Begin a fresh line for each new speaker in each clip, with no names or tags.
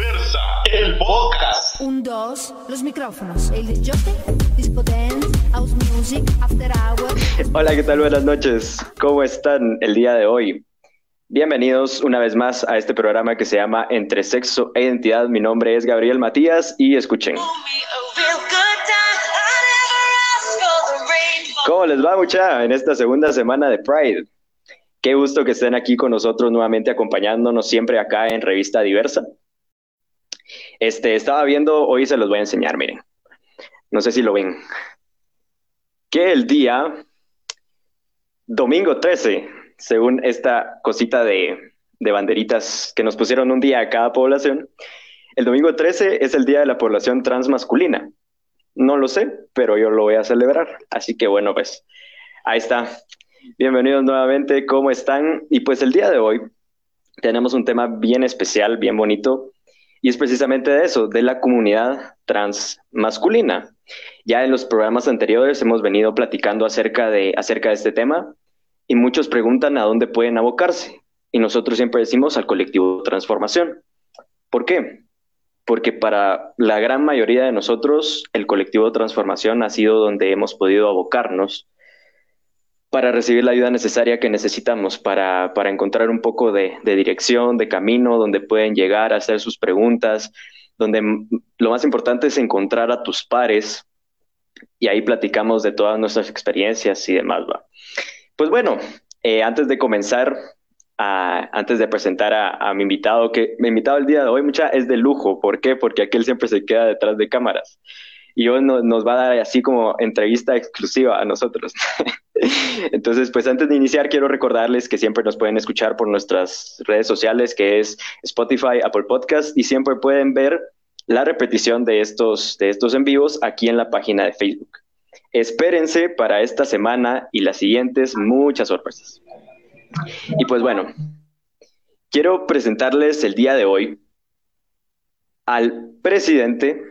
Diversa, el podcast.
Un, dos, los micrófonos. El disco dance, house music, after hours.
Hola, ¿qué tal? Buenas noches. ¿Cómo están el día de hoy? Bienvenidos una vez más a este programa que se llama Entre Sexo e Identidad. Mi nombre es Gabriel Matías y escuchen. ¿Cómo les va, mucha? En esta segunda semana de Pride. Qué gusto que estén aquí con nosotros nuevamente acompañándonos siempre acá en Revista Diversa. Este, estaba viendo, hoy se los voy a enseñar, miren. No sé si lo ven. Que el día domingo 13, según esta cosita de, de banderitas que nos pusieron un día a cada población, el domingo 13 es el día de la población transmasculina. No lo sé, pero yo lo voy a celebrar. Así que bueno, pues ahí está. Bienvenidos nuevamente, ¿cómo están? Y pues el día de hoy tenemos un tema bien especial, bien bonito, y es precisamente de eso, de la comunidad trans masculina. Ya en los programas anteriores hemos venido platicando acerca de, acerca de este tema y muchos preguntan a dónde pueden abocarse. Y nosotros siempre decimos al colectivo Transformación. ¿Por qué? Porque para la gran mayoría de nosotros el colectivo Transformación ha sido donde hemos podido abocarnos para recibir la ayuda necesaria que necesitamos para, para encontrar un poco de, dirección, de camino, donde pueden llegar a hacer sus preguntas, donde lo más importante es encontrar a tus pares y ahí platicamos de todas nuestras experiencias y demás. ¿va? Pues bueno, eh, antes de comenzar, a, antes de presentar a, mi invitado, que mi invitado el día de hoy mucha es de lujo. ¿Por qué? Porque aquel siempre se queda detrás de cámaras y hoy no, nos va a dar así como entrevista exclusiva a nosotros. Entonces, pues antes de iniciar, quiero recordarles que siempre nos pueden escuchar por nuestras redes sociales, que es Spotify, Apple Podcast, y siempre pueden ver la repetición de estos, de estos en vivos aquí en la página de Facebook. Espérense para esta semana y las siguientes muchas sorpresas. Y pues bueno, quiero presentarles el día de hoy al presidente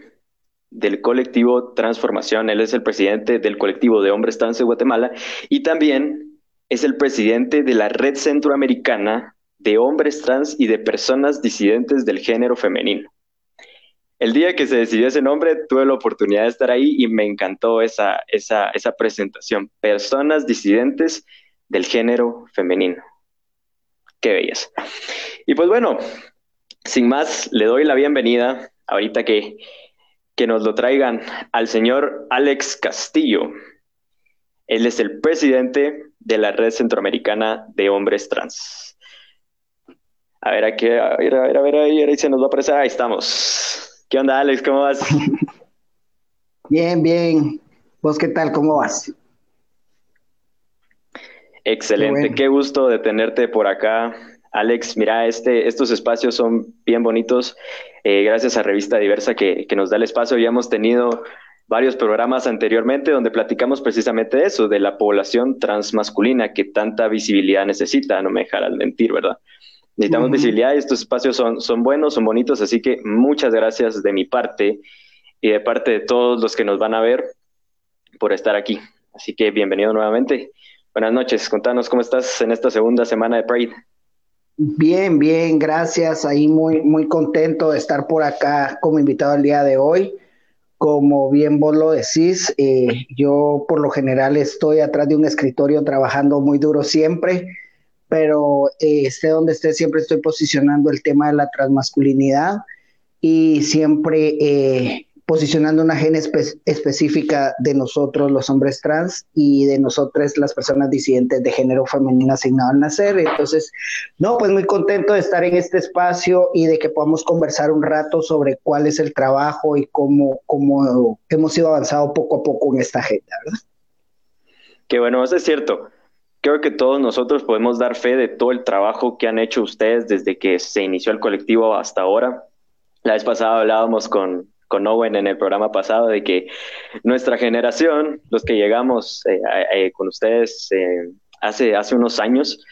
del colectivo Transformación. Él es el presidente del colectivo de hombres trans de Guatemala y también es el presidente de la Red Centroamericana de Hombres Trans y de Personas Disidentes del Género Femenino. El día que se decidió ese nombre, tuve la oportunidad de estar ahí y me encantó esa, esa, esa presentación. Personas disidentes del género femenino. Qué bellas. Y pues bueno, sin más, le doy la bienvenida ahorita que que nos lo traigan al señor Alex Castillo. Él es el presidente de la Red Centroamericana de Hombres Trans. A ver, aquí, a ver, a ver, a ver, ahí, se nos va a aparecer. Ahí estamos. ¿Qué onda, Alex? ¿Cómo vas?
Bien, bien. ¿Vos qué tal? ¿Cómo vas?
Excelente. Qué, bueno. Qué gusto de tenerte por acá Alex, mira, este, estos espacios son bien bonitos. Eh, gracias a Revista Diversa que, que, nos da el espacio. Ya hemos tenido varios programas anteriormente donde platicamos precisamente de eso, de la población transmasculina que tanta visibilidad necesita. No me dejarás mentir, ¿verdad? Necesitamos uh -huh. visibilidad y estos espacios son, son buenos, son bonitos. Así que muchas gracias de mi parte y de parte de todos los que nos van a ver por estar aquí. Así que bienvenido nuevamente. Buenas noches. Contanos cómo estás en esta segunda semana de Pride.
Bien, bien, gracias. Ahí muy, muy contento de estar por acá como invitado el día de hoy. Como bien vos lo decís, eh, yo por lo general estoy atrás de un escritorio trabajando muy duro siempre, pero eh, esté donde esté, siempre estoy posicionando el tema de la transmasculinidad y siempre eh, posicionando una agenda espe específica de nosotros los hombres trans y de nosotras las personas disidentes de género femenino asignado al nacer. Entonces, no, pues muy contento de estar en este espacio y de que podamos conversar un rato sobre cuál es el trabajo y cómo, cómo hemos ido avanzando poco a poco en esta agenda, ¿verdad?
Qué bueno, eso es cierto. Creo que todos nosotros podemos dar fe de todo el trabajo que han hecho ustedes desde que se inició el colectivo hasta ahora. La vez pasada hablábamos con, con Owen en el programa pasado de que nuestra generación, los que llegamos eh, eh, con ustedes eh, hace, hace unos años,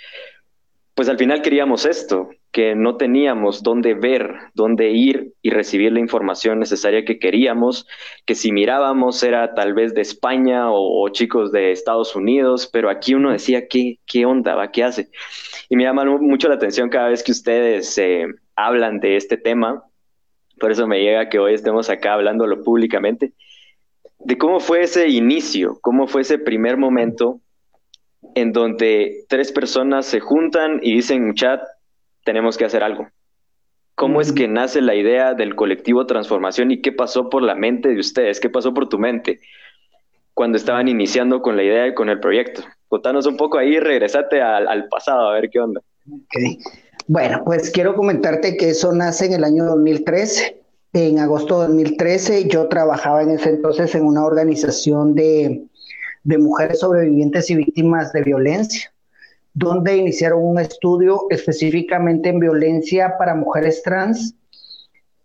pues al final queríamos esto, que no teníamos dónde ver, dónde ir y recibir la información necesaria que queríamos, que si mirábamos era tal vez de España o, o chicos de Estados Unidos, pero aquí uno decía, ¿qué, qué onda va? ¿Qué hace? Y me llama mucho la atención cada vez que ustedes hablan de este tema, por eso me llega que hoy estemos acá hablándolo públicamente, de cómo fue ese inicio, cómo fue ese primer momento en donde tres personas se juntan y dicen, chat, tenemos que hacer algo. ¿Cómo es que nace la idea del colectivo Transformación y qué pasó por la mente de ustedes? ¿Qué pasó por tu mente cuando estaban iniciando con la idea y con el proyecto? Contanos un poco ahí, regresate al, pasado, a ver qué onda.
Bueno, pues quiero comentarte que eso nace en el año 2013. En agosto de 2013 yo trabajaba en ese entonces en una organización de, de mujeres sobrevivientes y víctimas de violencia donde iniciaron un estudio específicamente en violencia para mujeres trans.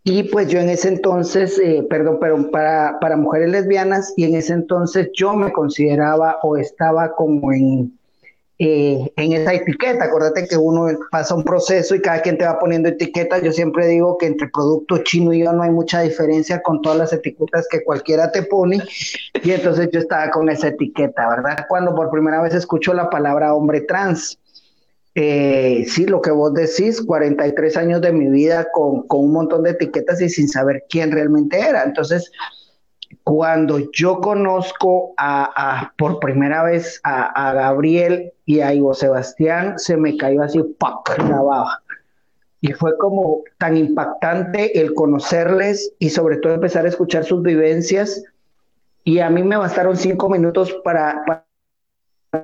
Y pues yo en ese entonces, eh, perdón, pero para, para mujeres lesbianas, y en ese entonces yo me consideraba o estaba como en, eh, en esa etiqueta. Acuérdate que uno pasa un proceso y cada quien te va poniendo etiquetas. Yo siempre digo que entre producto chino y yo no hay mucha diferencia con todas las etiquetas que cualquiera te pone. Y entonces yo estaba con esa etiqueta, ¿verdad? Cuando por primera vez escucho la palabra hombre trans. Eh, sí, lo que vos decís, 43 años de mi vida con, con un montón de etiquetas y sin saber quién realmente era. Entonces, cuando yo conozco a, por primera vez a, Gabriel y a Ivo Sebastián, se me cayó así, ¡pac! la. Y fue como tan impactante el conocerles y sobre todo empezar a escuchar sus vivencias. Y a mí me bastaron cinco minutos para, para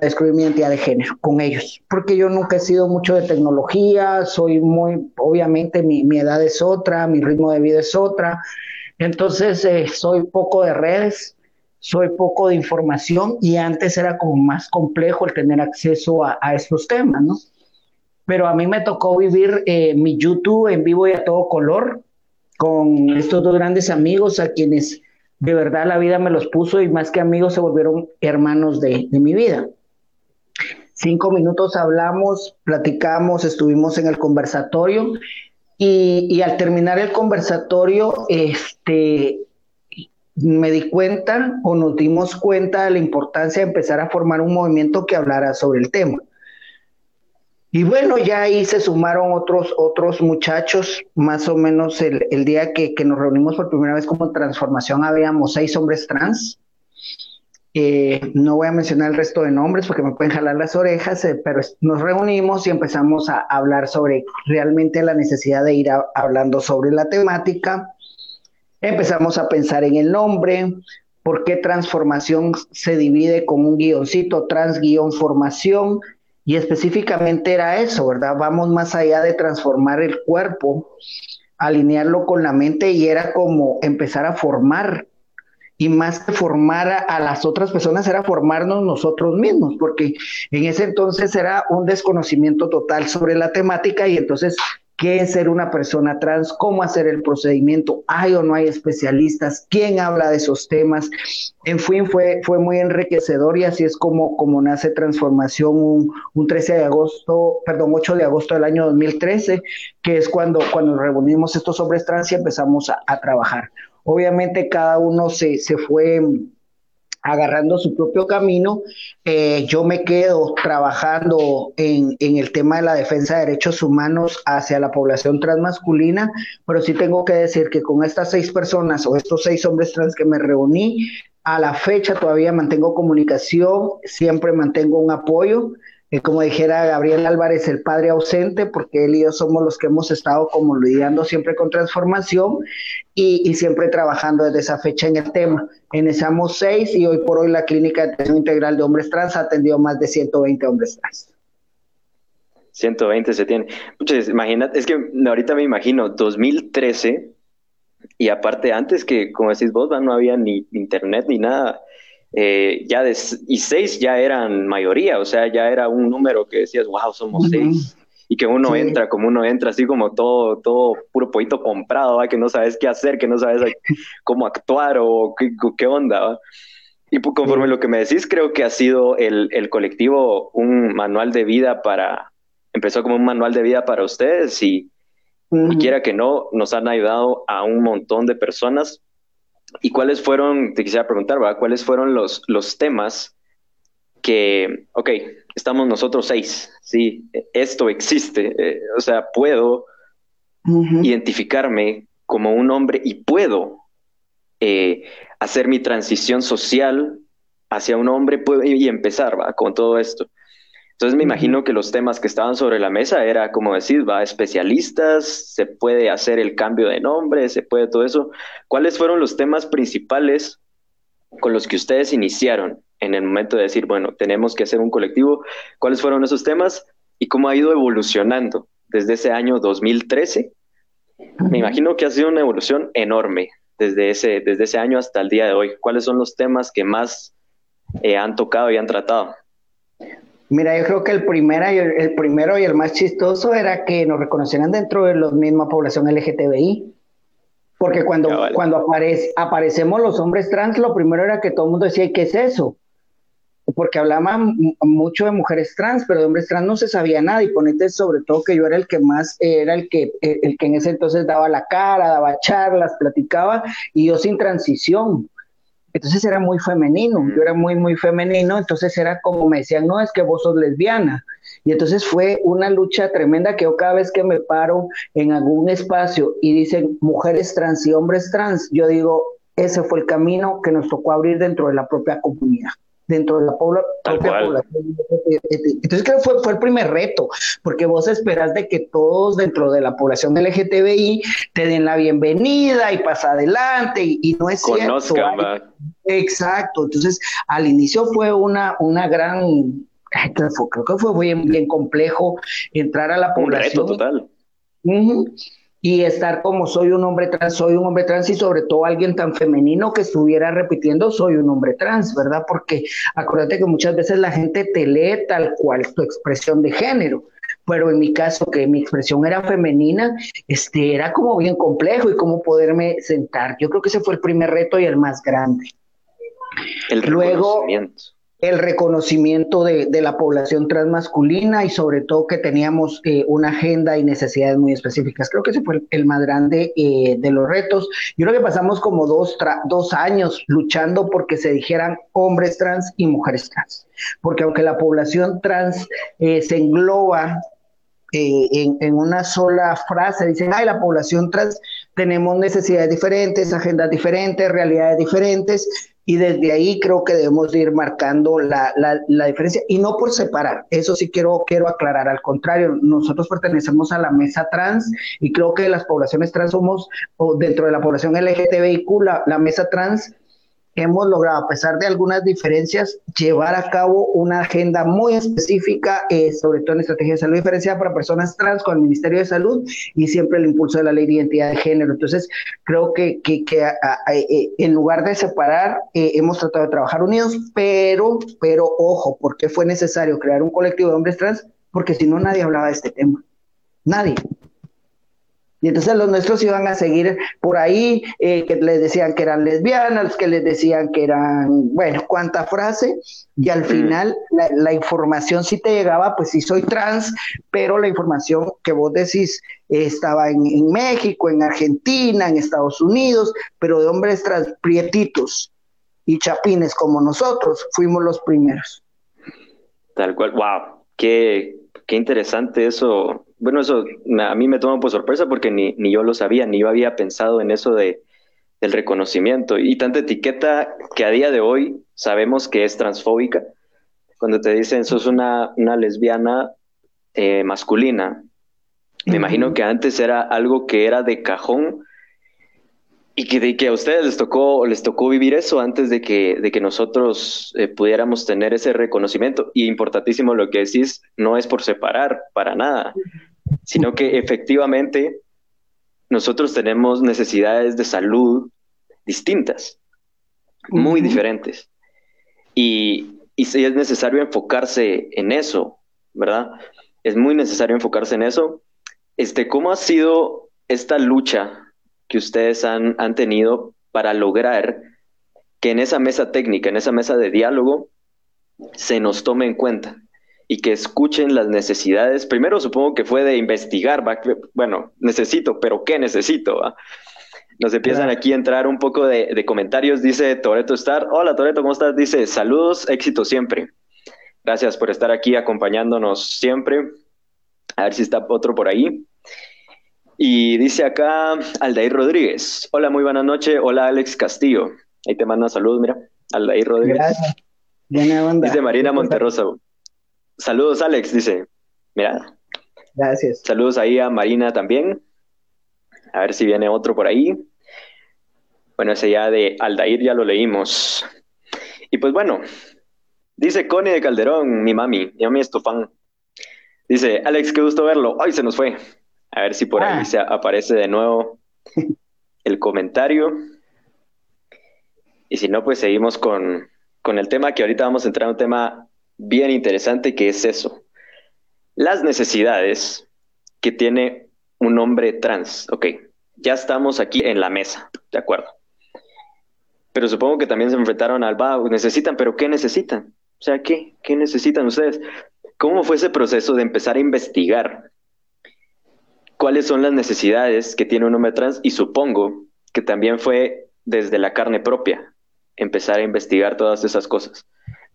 descubrir mi identidad de género con ellos, porque yo nunca he sido mucho de tecnología, soy muy, obviamente mi, mi edad es otra, mi ritmo de vida es otra, entonces, eh, soy poco de redes, soy poco de información y antes era como más complejo el tener acceso a, estos temas, ¿no? Pero a mí me tocó vivir eh, mi YouTube en vivo y a todo color con estos dos grandes amigos a quienes de verdad la vida me los puso y más que amigos se volvieron hermanos de mi vida. Cinco minutos hablamos, platicamos, estuvimos en el conversatorio y, al terminar el conversatorio, este, me di cuenta o nos dimos cuenta de la importancia de empezar a formar un movimiento que hablara sobre el tema. Y bueno, ya ahí se sumaron otros, otros muchachos, más o menos el, el día que, que, nos reunimos por primera vez como transformación, habíamos seis hombres trans, eh, no voy a mencionar el resto de nombres porque me pueden jalar las orejas, eh, pero nos reunimos y empezamos a hablar sobre realmente la necesidad de ir hablando sobre la temática. Empezamos a pensar en el nombre, por qué transformación se divide con un guioncito, trans guion formación, y específicamente era eso, ¿verdad? Vamos más allá de transformar el cuerpo, alinearlo con la mente y era como empezar a formar y más que formar a, las otras personas era formarnos nosotros mismos, porque en ese entonces era un desconocimiento total sobre la temática y entonces qué es ser una persona trans, cómo hacer el procedimiento, hay o no hay especialistas, quién habla de esos temas. En fin, fue, fue muy enriquecedor y así es como, como nace Transformación un, un 13 de agosto, perdón, 8 de agosto del año 2013, que es cuando, cuando reunimos estos hombres trans y empezamos a trabajar. Obviamente cada uno se, fue agarrando su propio camino. Eh, yo me quedo trabajando en, el tema de la defensa de derechos humanos hacia la población transmasculina, pero sí tengo que decir que con estas seis personas o estos seis hombres trans que me reuní, a la fecha todavía mantengo comunicación, siempre mantengo un apoyo como dijera Gabriel Álvarez, el padre ausente, porque él y yo somos los que hemos estado como lidiando siempre con transformación y, siempre trabajando desde esa fecha en el tema. Iniciamos seis y hoy por hoy la Clínica de Atención Integral de Hombres Trans ha atendido más de 120 hombres trans.
120 se tiene. Muchas, imagínate, es que ahorita me imagino 2013 y aparte antes que, como decís vos, no había ni internet ni nada eh, ya de, y seis ya eran mayoría, o sea, ya era un número que decías, wow, somos seis. Y que uno entra, como uno entra así como todo, todo puro poquito comprado, que no sabes qué hacer, que no sabes cómo actuar o qué, qué onda. Y conforme lo que me decís, creo que ha sido el, el colectivo un manual de vida para, empezó como un manual de vida para ustedes y, y quiera que no, nos han ayudado a un montón de personas ¿Y cuáles fueron, te quisiera preguntar, ¿verdad? ¿Cuáles fueron los, los temas que, ok, estamos nosotros seis, sí, esto existe, eh, o sea, puedo identificarme como un hombre y puedo eh, hacer mi transición social hacia un hombre y empezar ¿va? con todo esto. Entonces me imagino que los temas que estaban sobre la mesa era, como decir, va, especialistas, se puede hacer el cambio de nombre, se puede todo eso. ¿Cuáles fueron los temas principales con los que ustedes iniciaron en el momento de decir, bueno, tenemos que hacer un colectivo? ¿Cuáles fueron esos temas y cómo ha ido evolucionando desde ese año 2013? Me imagino que ha sido una evolución enorme desde ese, desde ese año hasta el día de hoy. ¿Cuáles son los temas que más eh, han tocado y han tratado?
Mira, yo creo que el, primero y el, primero y el más chistoso era que nos reconocieran dentro de la misma población LGTBI. Porque cuando, cuando aparece, aparecemos los hombres trans, lo primero era que todo el mundo decía, ¿qué es eso? Porque hablaban mucho de mujeres trans, pero de hombres trans no se sabía nada. Y ponete sobre todo que yo era el que más, era el que, el que en ese entonces daba la cara, daba charlas, platicaba, y yo sin transición. Entonces era muy femenino, yo era muy, muy femenino, entonces era como me decían, no, es que vos sos lesbiana. Y entonces fue una lucha tremenda que yo cada vez que me paro en algún espacio y dicen mujeres trans y hombres trans, yo digo, ese fue el camino que nos tocó abrir dentro de la propia comunidad dentro de la población. Entonces creo que fue, fue el primer reto, porque vos esperas de que todos dentro de la población LGTBI te den la bienvenida y pasa adelante, y, no es cierto. Exacto, entonces al inicio fue una, una gran, creo que fue bien, bien complejo entrar a la población.
Un reto total
y estar como soy un hombre trans, soy un hombre trans y sobre todo alguien tan femenino que estuviera repitiendo soy un hombre trans, ¿verdad? Porque acuérdate que muchas veces la gente te lee tal cual tu expresión de género, pero en mi caso que mi expresión era femenina, este era como bien complejo y cómo poderme sentar. Yo creo que ese fue el primer reto y el más grande.
El Luego,
el reconocimiento de, la población transmasculina y sobre todo que teníamos eh, una agenda y necesidades muy específicas. Creo que ese fue el, más grande eh, de los retos. Yo creo que pasamos como dos, dos años luchando porque se dijeran hombres trans y mujeres trans, porque aunque la población trans eh, se engloba en, en, una sola frase, dicen, ay, la población trans tenemos necesidades diferentes, agendas diferentes, realidades diferentes, y desde ahí creo que debemos ir marcando la, la, diferencia y no por separar, eso sí quiero, quiero aclarar, al contrario, nosotros pertenecemos a la mesa trans y creo que las poblaciones trans somos, o dentro de la población LGTBIQ, la, la mesa trans hemos logrado, a pesar de algunas diferencias, llevar a cabo una agenda muy específica, eh, sobre todo en estrategia de salud diferenciada para personas trans con el Ministerio de Salud y siempre el impulso de la ley de identidad de género. Entonces, creo que, que, eh, en lugar de separar, eh, hemos tratado de trabajar unidos, pero, pero ojo, ¿por qué fue necesario crear un colectivo de hombres trans? Porque si no, nadie hablaba de este tema. Nadie. Y entonces los nuestros iban a seguir por ahí, eh, que les decían que eran lesbianas, que les decían que eran, bueno, cuánta frase, y al final la, información sí te llegaba, pues sí soy trans, pero la información que vos decís estaba en, en, México, en Argentina, en Estados Unidos, pero de hombres trans, prietitos y chapines como nosotros, fuimos los primeros.
Tal cual, wow, qué, qué interesante eso, bueno, eso a mí me toma por sorpresa porque ni, ni yo lo sabía, ni yo había pensado en eso de, del reconocimiento. Y tanta etiqueta que a día de hoy sabemos que es transfóbica. Cuando te dicen sos una, una lesbiana eh, masculina, me imagino que antes era algo que era de cajón y que, que a ustedes les tocó, les tocó vivir eso antes de que, de que nosotros eh, pudiéramos tener ese reconocimiento. Y importantísimo lo que decís, no es por separar, para nada sino que efectivamente nosotros tenemos necesidades de salud distintas, muy diferentes. Y, y si es necesario enfocarse en eso, ¿verdad? Es muy necesario enfocarse en eso. Este, ¿Cómo ha sido esta lucha que ustedes han, han tenido para lograr que en esa mesa técnica, en esa mesa de diálogo, se nos tome en cuenta? Y que escuchen las necesidades. Primero supongo que fue de investigar, bueno, necesito, pero ¿qué necesito? Nos empiezan aquí a entrar un poco de, comentarios. Dice Toreto Star. Hola Toreto, ¿cómo estás? Dice saludos, éxito siempre. Gracias por estar aquí acompañándonos siempre. A ver si está otro por ahí. Y dice acá Aldair Rodríguez. Hola, muy buena noche. Hola, Alex Castillo. Ahí te manda saludos, mira. Aldair Rodríguez. Gracias. Buena onda. Dice Marina Monterrosa. Saludos, Alex, dice. Mira.
Gracias.
Saludos ahí a Marina también. A ver si viene otro por ahí. Bueno, ese ya de Aldair ya lo leímos. Y pues bueno, dice Connie de Calderón, mi mami, mi mami es tu fan. Dice, Alex, qué gusto verlo. Ay, se nos fue. A ver si por ahí ah. se aparece de nuevo el comentario. Y si no, pues seguimos con, con el tema que ahorita vamos a entrar en un tema bien interesante que es eso. Las necesidades que tiene un hombre trans. Ok, ya estamos aquí en la mesa, ¿de acuerdo? Pero supongo que también se enfrentaron al va, necesitan, pero ¿qué necesitan? O sea, ¿qué? ¿Qué necesitan ustedes? ¿Cómo fue ese proceso de empezar a investigar cuáles son las necesidades que tiene un hombre trans? Y supongo que también fue desde la carne propia, empezar a investigar todas esas cosas.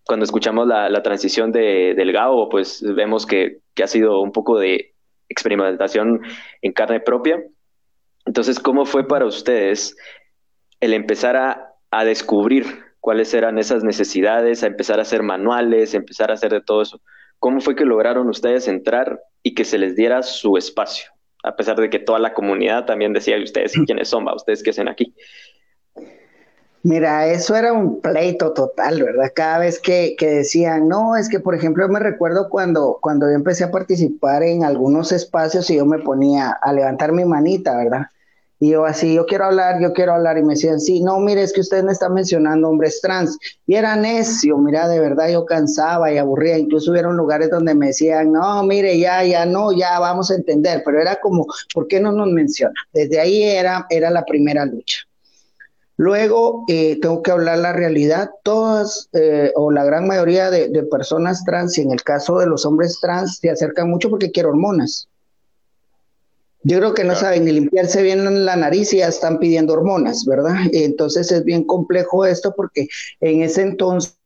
Cuando escuchamos la, transición de, del GAO, pues vemos que, que ha sido un poco de experimentación en carne propia. Entonces, ¿cómo fue para ustedes el empezar a a descubrir cuáles eran esas necesidades, a empezar a hacer manuales, a empezar a hacer de todo eso. ¿Cómo fue que lograron ustedes entrar y que se les diera su espacio? A pesar de que toda la comunidad también decía, ustedes quiénes son? ¿Va? ¿Ustedes qué hacen aquí?
Mira, eso era un pleito total, ¿verdad? Cada vez que, que, decían, no, es que, por ejemplo, yo me recuerdo cuando, cuando yo empecé a participar en algunos espacios y yo me ponía a levantar mi manita, ¿verdad? Y yo así, yo quiero hablar, yo quiero hablar. Y me decían, sí, no, mire, es que usted me está mencionando hombres trans. Y era necio, mira, de verdad yo cansaba y aburría. Incluso hubieron lugares donde me decían, no, mire, ya, ya, no, ya vamos a entender. Pero era como, ¿por qué no nos menciona? Desde ahí era, era la primera lucha. Luego, eh, tengo que hablar la realidad. Todas eh, o la gran mayoría de, de personas trans, y en el caso de los hombres trans, se acercan mucho porque quieren hormonas yo creo que no saben ni limpiarse bien la nariz y ya están pidiendo hormonas, ¿verdad? Entonces es bien complejo esto porque en ese entonces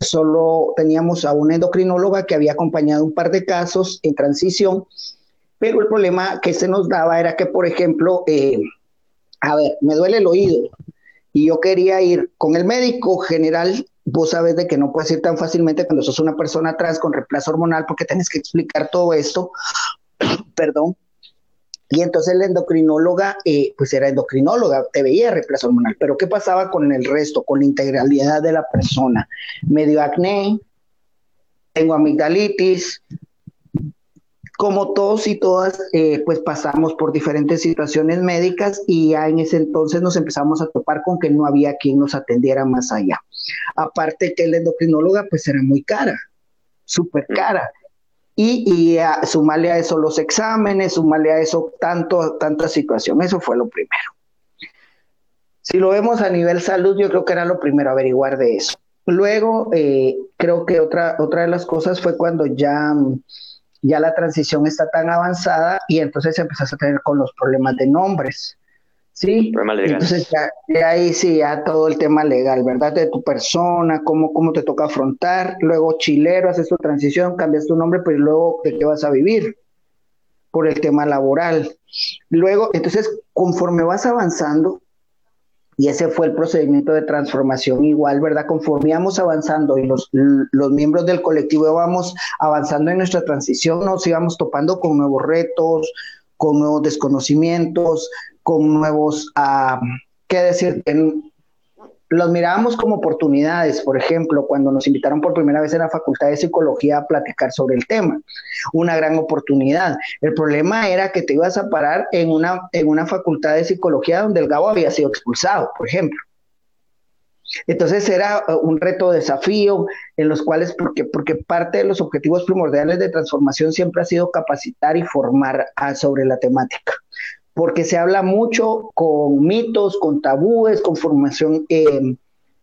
solo teníamos a una endocrinóloga que había acompañado un par de casos en transición, pero el problema que se nos daba era que, por ejemplo, eh, a ver, me duele el oído y yo quería ir con el médico general vos sabes de que no puedes ir tan fácilmente cuando sos una persona trans con reemplazo hormonal porque tienes que explicar todo esto, perdón. Y entonces la endocrinóloga, eh, pues era endocrinóloga, te veía reemplazo hormonal. Pero ¿qué pasaba con el resto, con la integralidad de la persona? Medio acné, tengo amigdalitis, como todos y todas, eh, pues pasamos por diferentes situaciones médicas y ya en ese entonces nos empezamos a topar con que no había quien nos atendiera más allá. Aparte que la endocrinóloga pues era muy cara, súper cara y, y a, sumarle a eso los exámenes, sumarle a eso tanto, tanta situación. Eso fue lo primero. Si lo vemos a nivel salud, yo creo que era lo primero averiguar de eso. Luego, eh, creo que otra, otra de las cosas fue cuando ya, ya la transición está tan avanzada y entonces empezás a tener con los problemas de nombres. Sí, entonces ya, ahí sí, ya todo el tema legal, ¿verdad? De tu persona, cómo, cómo te toca afrontar, luego chilero, haces tu transición, cambias tu nombre, pero luego de qué vas a vivir por el tema laboral. Luego, entonces, conforme vas avanzando, y ese fue el procedimiento de transformación igual, ¿verdad? Conforme íbamos avanzando y los, los miembros del colectivo íbamos avanzando en nuestra transición, nos íbamos topando con nuevos retos, con nuevos desconocimientos, con nuevos, uh, ¿qué decir? En, los mirábamos como oportunidades, por ejemplo, cuando nos invitaron por primera vez en la Facultad de Psicología a platicar sobre el tema, una gran oportunidad. El problema era que te ibas a parar en una, en una facultad de psicología donde el Gabo había sido expulsado, por ejemplo. Entonces era uh, un reto, desafío, en los cuales, porque, porque parte de los objetivos primordiales de transformación siempre ha sido capacitar y formar a, sobre la temática porque se habla mucho con mitos, con tabúes, con formación eh,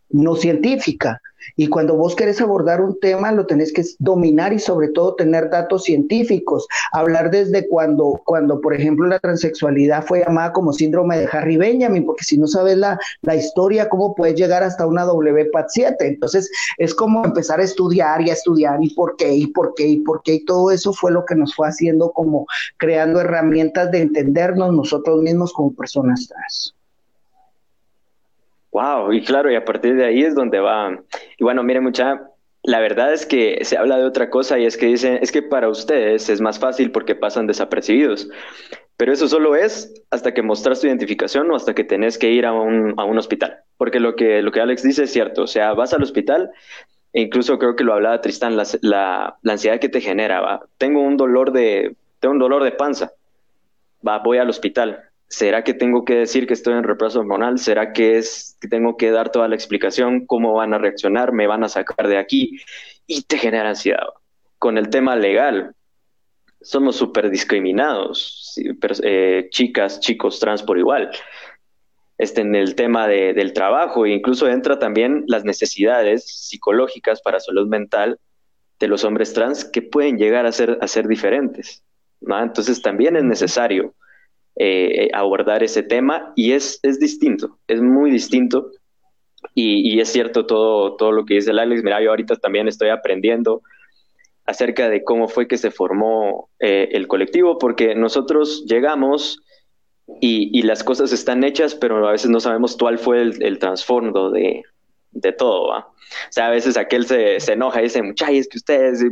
no científica. Y cuando vos querés abordar un tema, lo tenés que dominar y sobre todo tener datos científicos. Hablar desde cuando, cuando por ejemplo, la transexualidad fue llamada como síndrome de Harry Benjamin, porque si no sabes la, la historia, ¿cómo puedes llegar hasta una WPAT7? Entonces, es como empezar a estudiar y a estudiar y por qué, y por qué, y por qué. Y todo eso fue lo que nos fue haciendo como creando herramientas de entendernos nosotros mismos como personas trans.
Wow, y claro, y a partir de ahí es donde va. Y bueno, mire, mucha, la verdad es que se habla de otra cosa y es que dicen, es que para ustedes es más fácil porque pasan desapercibidos. Pero eso solo es hasta que mostras tu identificación o hasta que tenés que ir a un, a un hospital. Porque lo que, lo que Alex dice es cierto. O sea, vas al hospital, e incluso creo que lo hablaba Tristán, la, la, ansiedad que te genera. Tengo un dolor de, tengo un dolor de panza. Va, voy al hospital ¿Será que tengo que decir que estoy en reemplazo hormonal? ¿Será que es tengo que dar toda la explicación? ¿Cómo van a reaccionar? ¿Me van a sacar de aquí? Y te genera ansiedad. Con el tema legal, somos súper discriminados, eh, chicas, chicos trans por igual. Este, en el tema de, del trabajo, e incluso entra también las necesidades psicológicas para salud mental de los hombres trans que pueden llegar a ser, a ser diferentes. ¿no? Entonces también es necesario eh, abordar ese tema y es, es distinto, es muy distinto. Y, es cierto todo, todo lo que dice el Alex. Mira, yo ahorita también estoy aprendiendo acerca de cómo fue que se formó eh, el colectivo, porque nosotros llegamos y, las cosas están hechas, pero a veces no sabemos cuál fue el, trasfondo de, de todo. ¿va? O sea, a veces aquel se, se enoja y dice, muchachos, es que ustedes,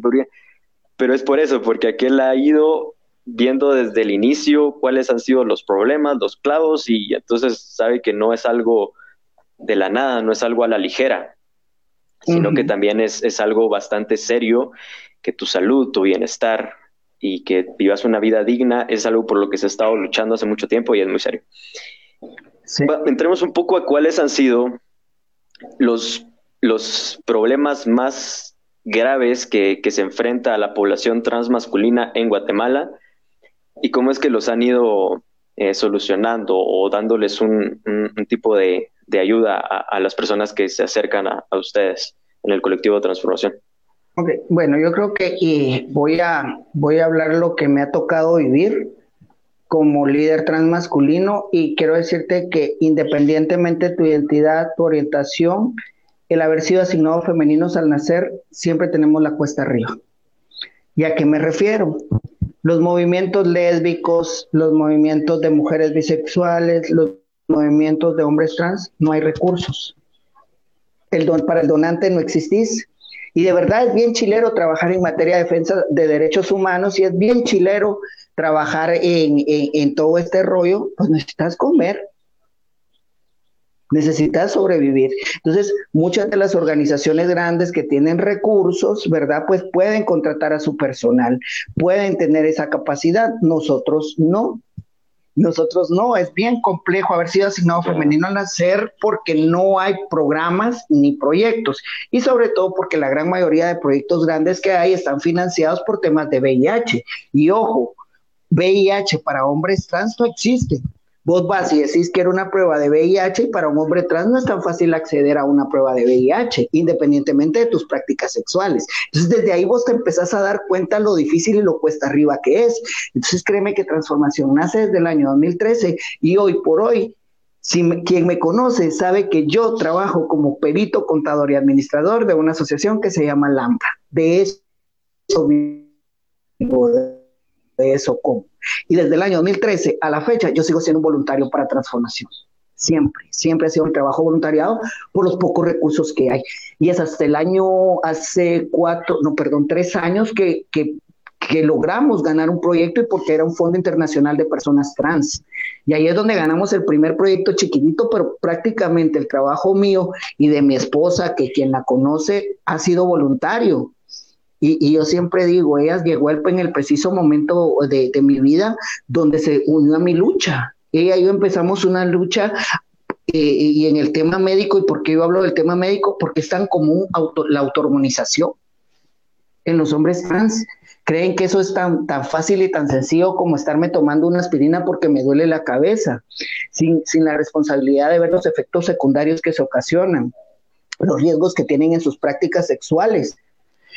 pero es por eso, porque aquel ha ido viendo desde el inicio cuáles han sido los problemas, los clavos, y entonces sabe que no es algo de la nada, no es algo a la ligera, sino que también es, es, algo bastante serio, que tu salud, tu bienestar y que vivas una vida digna es algo por lo que se ha estado luchando hace mucho tiempo y es muy serio. Entremos un poco a cuáles han sido los, los problemas más graves que, que se enfrenta a la población transmasculina en Guatemala y cómo es que los han ido eh, solucionando o dándoles un, tipo de, ayuda a, las personas que se acercan a, ustedes en el colectivo de transformación.
Bueno, yo creo que voy, a, voy a hablar lo que me ha tocado vivir como líder transmasculino y quiero decirte que independientemente de tu identidad, tu orientación, el haber sido asignado femeninos al nacer, siempre tenemos la cuesta arriba. ¿Y a qué me refiero? Los movimientos lésbicos, los movimientos de mujeres bisexuales, los movimientos de hombres trans, no hay recursos. El don, para el donante no existís. Y de verdad es bien chilero trabajar en materia de defensa de derechos humanos y es bien chilero trabajar en, en todo este rollo, pues necesitas comer necesitas sobrevivir. Entonces, muchas de las organizaciones grandes que tienen recursos, ¿verdad? Pues pueden contratar a su personal, pueden tener esa capacidad, nosotros no. Nosotros no, es bien complejo haber sido asignado femenino al nacer porque no hay programas ni proyectos y sobre todo porque la gran mayoría de proyectos grandes que hay están financiados por temas de VIH. Y ojo, VIH para hombres trans no existe. Vos vas y decís que era una prueba de VIH y para un hombre trans no es tan fácil acceder a una prueba de VIH, independientemente de tus prácticas sexuales. Entonces, desde ahí vos te empezás a dar cuenta lo difícil y lo cuesta arriba que es. Entonces, créeme que Transformación nace desde el año 2013 y hoy por hoy si quien me conoce sabe que yo trabajo como perito, contador y administrador de una asociación que se llama LAMPA. De eso, de eso como. Y desde el año 2013 a la fecha yo sigo siendo un voluntario para transformación. Siempre, siempre ha sido un trabajo voluntariado por los pocos recursos que hay. Y es hasta el año, hace cuatro, no, perdón, tres años que, que, que logramos ganar un proyecto y porque era un fondo internacional de personas trans. Y ahí es donde ganamos el primer proyecto chiquitito, pero prácticamente el trabajo mío y de mi esposa, que quien la conoce, ha sido voluntario. Y, yo siempre digo, ella llegó en el preciso momento de, mi vida donde se unió a mi lucha. Ella y yo empezamos una lucha eh, y en el tema médico, ¿y por qué yo hablo del tema médico? Porque es tan común la autohormonización en los hombres trans. Creen que eso es tan, tan fácil y tan sencillo como estarme tomando una aspirina porque me duele la cabeza, sin, sin la responsabilidad de ver los efectos secundarios que se ocasionan. los riesgos que tienen en sus prácticas sexuales,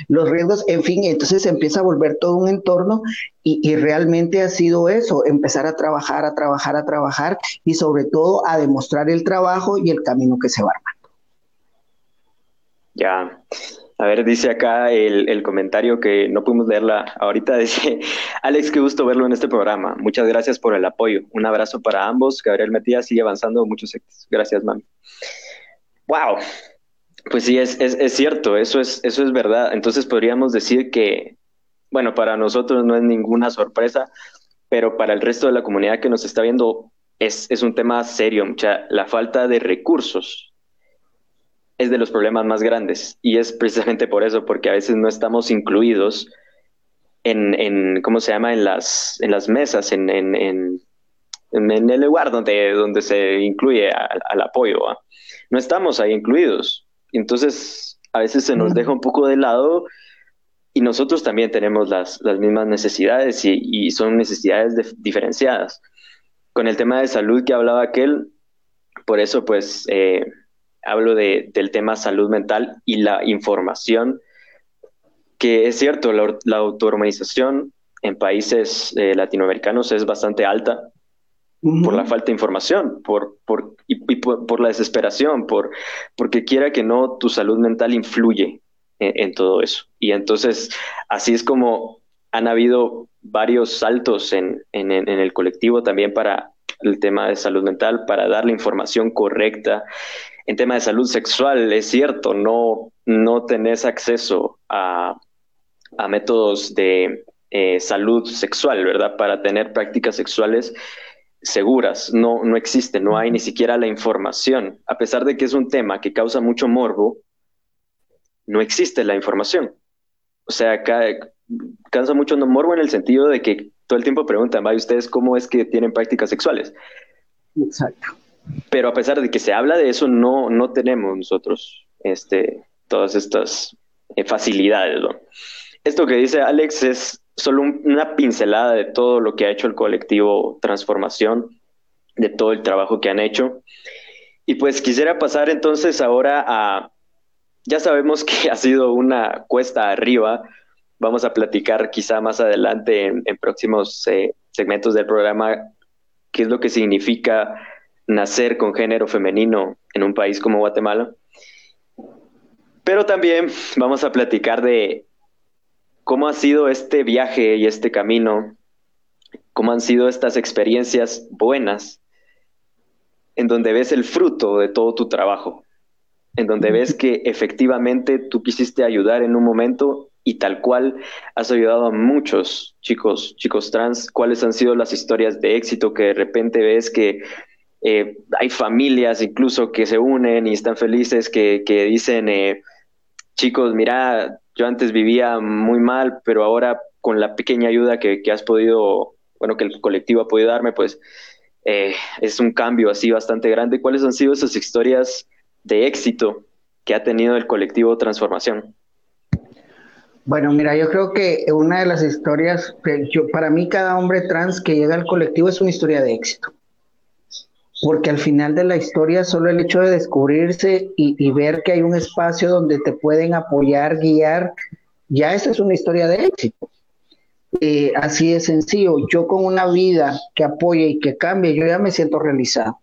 los riesgos, en fin, entonces se empieza a volver todo un entorno y, y, realmente ha sido eso, empezar a trabajar, a trabajar, a trabajar y sobre todo a demostrar el trabajo y el camino que se va armando.
Ya, a ver, dice acá el, el, comentario que no pudimos leerla ahorita. Dice, Alex, qué gusto verlo en este programa. Muchas gracias por el apoyo. Un abrazo para ambos. Gabriel Matías sigue avanzando muchos éxitos. Gracias, mami. Wow. Pues sí, es, es, es, cierto, eso es, eso es verdad. Entonces podríamos decir que, bueno, para nosotros no es ninguna sorpresa, pero para el resto de la comunidad que nos está viendo es, es un tema serio, mucha, la falta de recursos es de los problemas más grandes y es precisamente por eso, porque a veces no estamos incluidos en, en ¿cómo se llama?, en las, en las mesas, en, en, en, el lugar donde, donde se incluye al, apoyo. No estamos ahí incluidos. Entonces, a veces se nos deja un poco de lado y nosotros también tenemos las, las mismas necesidades y, y son necesidades de, diferenciadas. Con el tema de salud que hablaba aquel, por eso pues... Eh, hablo de, del tema salud mental y la información, que es cierto, la, la en países eh, latinoamericanos es bastante alta por la falta de información, por, por, y, por, la desesperación, por, porque quiera que no, tu salud mental influye en, todo eso. Y entonces, así es como han habido varios saltos en, en, en, el colectivo también para el tema de salud mental, para dar la información correcta en tema de salud sexual, es cierto, no, no tenés acceso a, a métodos de eh, salud sexual, ¿verdad? Para tener prácticas sexuales seguras. No, no existe, no hay ni siquiera la información. A pesar de que es un tema que causa mucho morbo, no existe la información. O sea, ca causa mucho morbo en el sentido de que todo el tiempo preguntan, ¿vaya ustedes cómo es que tienen prácticas sexuales?
Exacto
pero a pesar de que se habla de eso, no, no tenemos nosotros este, todas estas eh, facilidades. ¿no? Esto que dice Alex es solo un, una pincelada de todo lo que ha hecho el colectivo Transformación, de todo el trabajo que han hecho. Y pues quisiera pasar entonces ahora a, ya sabemos que ha sido una cuesta arriba, vamos a platicar quizá más adelante en, en próximos eh, segmentos del programa qué es lo que significa nacer con género femenino en un país como Guatemala. Pero también vamos a platicar de cómo ha sido este viaje y este camino, cómo han sido estas experiencias buenas, en donde ves el fruto de todo tu trabajo, en donde ves que efectivamente tú quisiste ayudar en un momento y tal cual has ayudado a muchos chicos, chicos trans, cuáles han sido las historias de éxito que de repente ves que eh, hay familias incluso que se unen y están felices, que, que dicen, eh, chicos, mira, yo antes vivía muy mal, pero ahora con la pequeña ayuda que, que has podido, bueno, que el colectivo ha podido darme, pues eh, es un cambio así bastante grande. ¿Cuáles han sido esas historias de éxito que ha tenido el colectivo Transformación?
Bueno, mira, yo creo que una de las historias, yo, para mí cada hombre trans que llega al colectivo es una historia de éxito porque al final de la historia solo el hecho de descubrirse y, ver que hay un espacio donde te pueden apoyar, guiar, ya esa es una historia de éxito. Eh, así de sencillo, yo con una vida que apoye y que cambie, yo ya me siento realizado.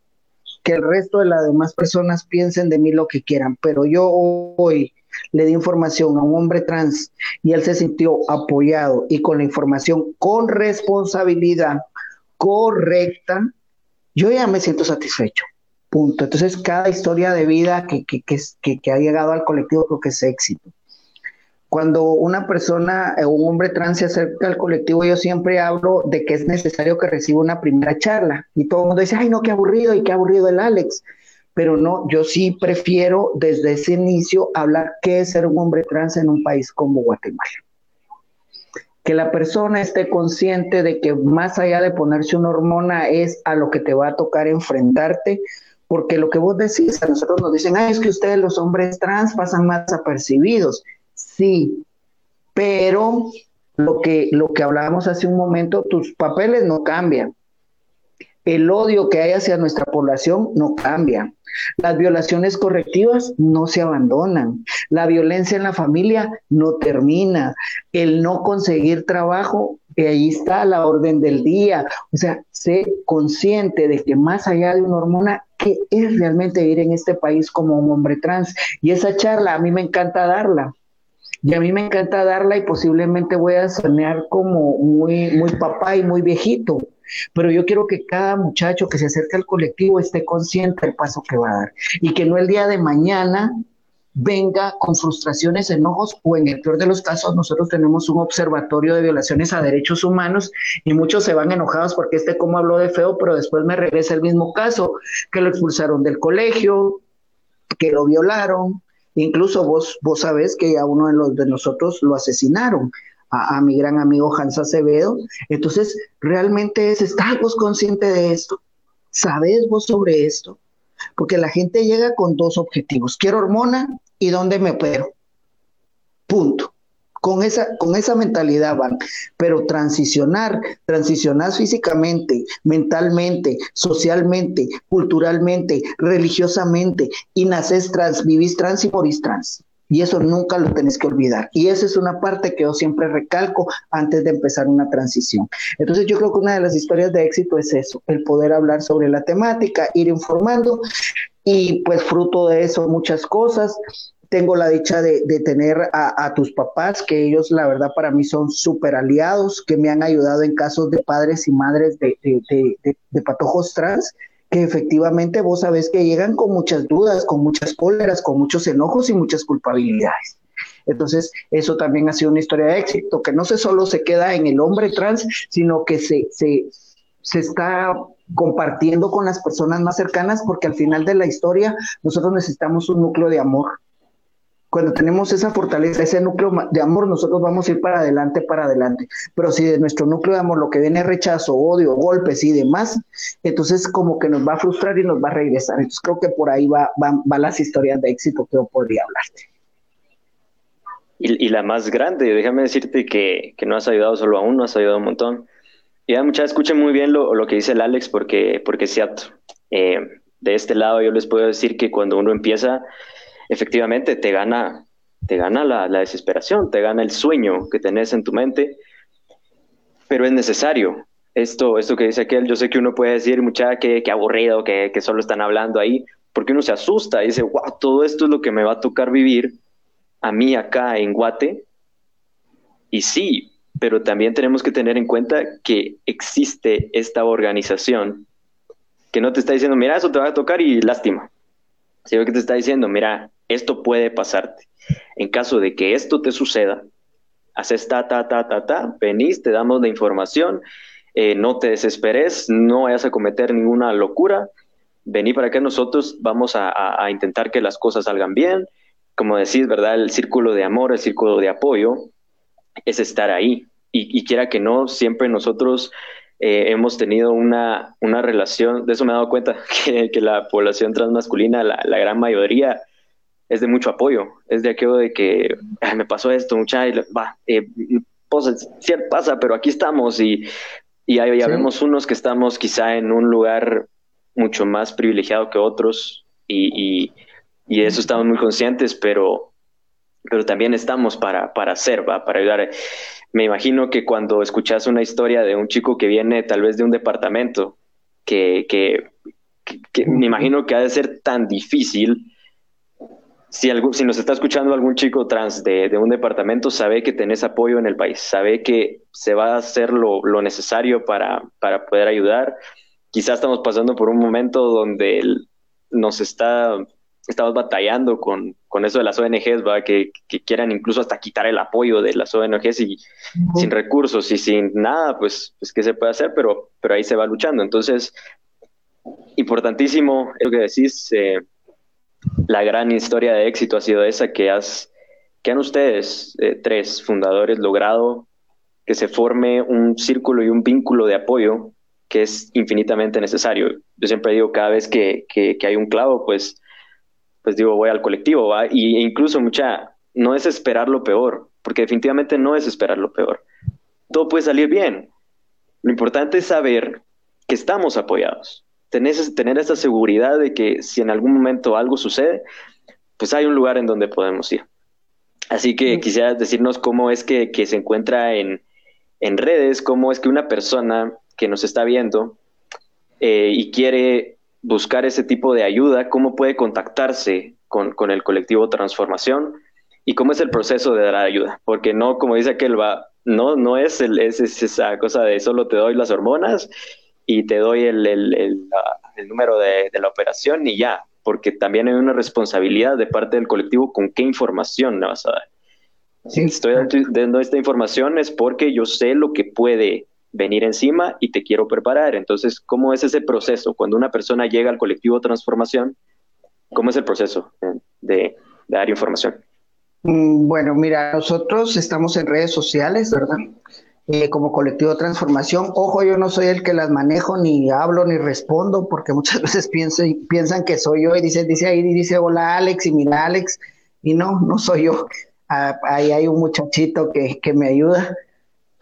Que el resto de las demás personas piensen de mí lo que quieran, pero yo hoy le di información a un hombre trans y él se sintió apoyado y con la información con responsabilidad correcta, yo ya me siento satisfecho. Punto. Entonces, cada historia de vida que, que, que, ha llegado al colectivo creo que es éxito. Cuando una persona o un hombre trans se acerca al colectivo, yo siempre hablo de que es necesario que reciba una primera charla. Y todo el mundo dice, ay, no, qué aburrido y qué aburrido el Alex. Pero no, yo sí prefiero desde ese inicio hablar qué es ser un hombre trans en un país como Guatemala que la persona esté consciente de que más allá de ponerse una hormona es a lo que te va a tocar enfrentarte, porque lo que vos decís, a nosotros nos dicen, ah, es que ustedes los hombres trans pasan más apercibidos. Sí, pero lo que, lo que hablábamos hace un momento, tus papeles no cambian. El odio que hay hacia nuestra población no cambia. Las violaciones correctivas no se abandonan. La violencia en la familia no termina. El no conseguir trabajo, ahí está la orden del día. O sea, sé consciente de que más allá de una hormona, ¿qué es realmente vivir en este país como un hombre trans? Y esa charla a mí me encanta darla. Y a mí me encanta darla y posiblemente voy a soñar como muy, muy papá y muy viejito pero yo quiero que cada muchacho que se acerque al colectivo esté consciente del paso que va a dar y que no el día de mañana venga con frustraciones, enojos o en el peor de los casos nosotros tenemos un observatorio de violaciones a derechos humanos y muchos se van enojados porque este como habló de feo, pero después me regresa el mismo caso, que lo expulsaron del colegio, que lo violaron, incluso vos, vos sabés que a uno de los de nosotros lo asesinaron a, mi gran amigo Hans Acevedo. Entonces, realmente es, ¿estás vos consciente de esto? ¿Sabes vos sobre esto? Porque la gente llega con dos objetivos. Quiero hormona y dónde me opero. Punto. Con esa, con esa mentalidad van. Pero transicionar, transicionar físicamente, mentalmente, socialmente, culturalmente, religiosamente, y naces trans, vivís trans y morís trans. Y eso nunca lo tenés que olvidar. Y esa es una parte que yo siempre recalco antes de empezar una transición. Entonces yo creo que una de las historias de éxito es eso, el poder hablar sobre la temática, ir informando y pues fruto de eso muchas cosas. Tengo la dicha de, tener a, tus papás, que ellos la verdad para mí son súper aliados, que me han ayudado en casos de padres y madres de, de patojos trans que efectivamente vos sabés que llegan con muchas dudas, con muchas cóleras, con muchos enojos y muchas culpabilidades. Entonces, eso también ha sido una historia de éxito, que no se solo se queda en el hombre trans, sino que se, se, se está compartiendo con las personas más cercanas, porque al final de la historia nosotros necesitamos un núcleo de amor, cuando tenemos esa fortaleza, ese núcleo de amor, nosotros vamos a ir para adelante, para adelante. Pero si de nuestro núcleo de amor lo que viene es rechazo, odio, golpes y demás, entonces como que nos va a frustrar y nos va a regresar. Entonces creo que por ahí va, van va las historias de éxito que yo podría hablarte.
Y, la más grande, déjame decirte que, que, no has ayudado solo a uno, has ayudado un montón. Ya muchachos, escuchen muy bien lo, lo, que dice el Alex porque, porque es cierto. Eh, de este lado yo les puedo decir que cuando uno empieza efectivamente te gana, te gana la, desesperación, te gana el sueño que tenés en tu mente, pero es necesario. Esto, esto que dice aquel, yo sé que uno puede decir, mucha, que, aburrido, que, que solo están hablando ahí, porque uno se asusta y dice, wow, todo esto es lo que me va a tocar vivir a mí acá en Guate. Y sí, pero también tenemos que tener en cuenta que existe esta organización que no te está diciendo, mira, eso te va a tocar y lástima. Sino que te está diciendo, mira, esto puede pasarte. En caso de que esto te suceda, haces ta, ta, ta, ta, ta, venís, te damos la información, eh, no te desesperes, no vayas a cometer ninguna locura, vení para que nosotros vamos a, intentar que las cosas salgan bien. Como decís, ¿verdad? El círculo de amor, el círculo de apoyo, es estar ahí. Y, quiera que no, siempre nosotros eh, hemos tenido una, una, relación, de eso me he dado cuenta, que, la población transmasculina, la, la gran mayoría, es de mucho apoyo, es de aquello de que me pasó esto, mucha, va, eh, pues, sí pasa, pero aquí estamos y, y ya vemos unos que estamos quizá en un lugar mucho más privilegiado que otros y, y, eso estamos muy conscientes, pero, pero también estamos para, para hacer, ¿va? para ayudar. Me imagino que cuando escuchas una historia de un chico que viene tal vez de un departamento, que, que, que me imagino que ha de ser tan difícil si, si nos está escuchando algún chico trans de, un departamento, sabe que tenés apoyo en el país, sabe que se va a hacer lo, necesario para, para, poder ayudar. Quizás estamos pasando por un momento donde nos está, estamos batallando con, con eso de las ONGs, ¿va? Que, que, quieran incluso hasta quitar el apoyo de las ONGs y sin recursos y sin nada, pues, pues qué se puede hacer, pero, pero ahí se va luchando. Entonces, importantísimo lo que decís. Eh, la gran historia de éxito ha sido esa que, han ustedes, eh, tres fundadores, logrado que se forme un círculo y un vínculo de apoyo que es infinitamente necesario. Yo siempre digo, cada vez que, que, hay un clavo, pues, pues digo, voy al colectivo, ¿va? Y, e incluso mucha, no es esperar lo peor, porque definitivamente no es esperar lo peor. Todo puede salir bien. Lo importante es saber que estamos apoyados. Tener, tener esa seguridad de que si en algún momento algo sucede, pues hay un lugar en donde podemos ir. Así que quisiera decirnos cómo es que, se encuentra en, redes, cómo es que una persona que nos está viendo eh, y quiere buscar ese tipo de ayuda, cómo puede contactarse con, con, el colectivo Transformación y cómo es el proceso de dar ayuda. Porque no, como dice aquel, va, no, no es, el, es, esa cosa de solo te doy las hormonas y te doy el, el, el número de, de, la operación y ya, porque también hay una responsabilidad de parte del colectivo con qué información le vas a dar. Si estoy dando esta información es porque yo sé lo que puede venir encima y te quiero preparar. Entonces, ¿cómo es ese proceso? Cuando una persona llega al colectivo Transformación, ¿cómo es el proceso de, dar información?
Mm, bueno, mira, nosotros estamos en redes sociales, ¿verdad? Eh, como colectivo Transformación. Ojo, yo no soy el que las manejo, ni hablo, ni respondo, porque muchas veces piensan, que soy yo y dicen, dice ahí, dice hola Alex y mira Alex, y no, no soy yo. Ah, ahí hay un muchachito que, que me ayuda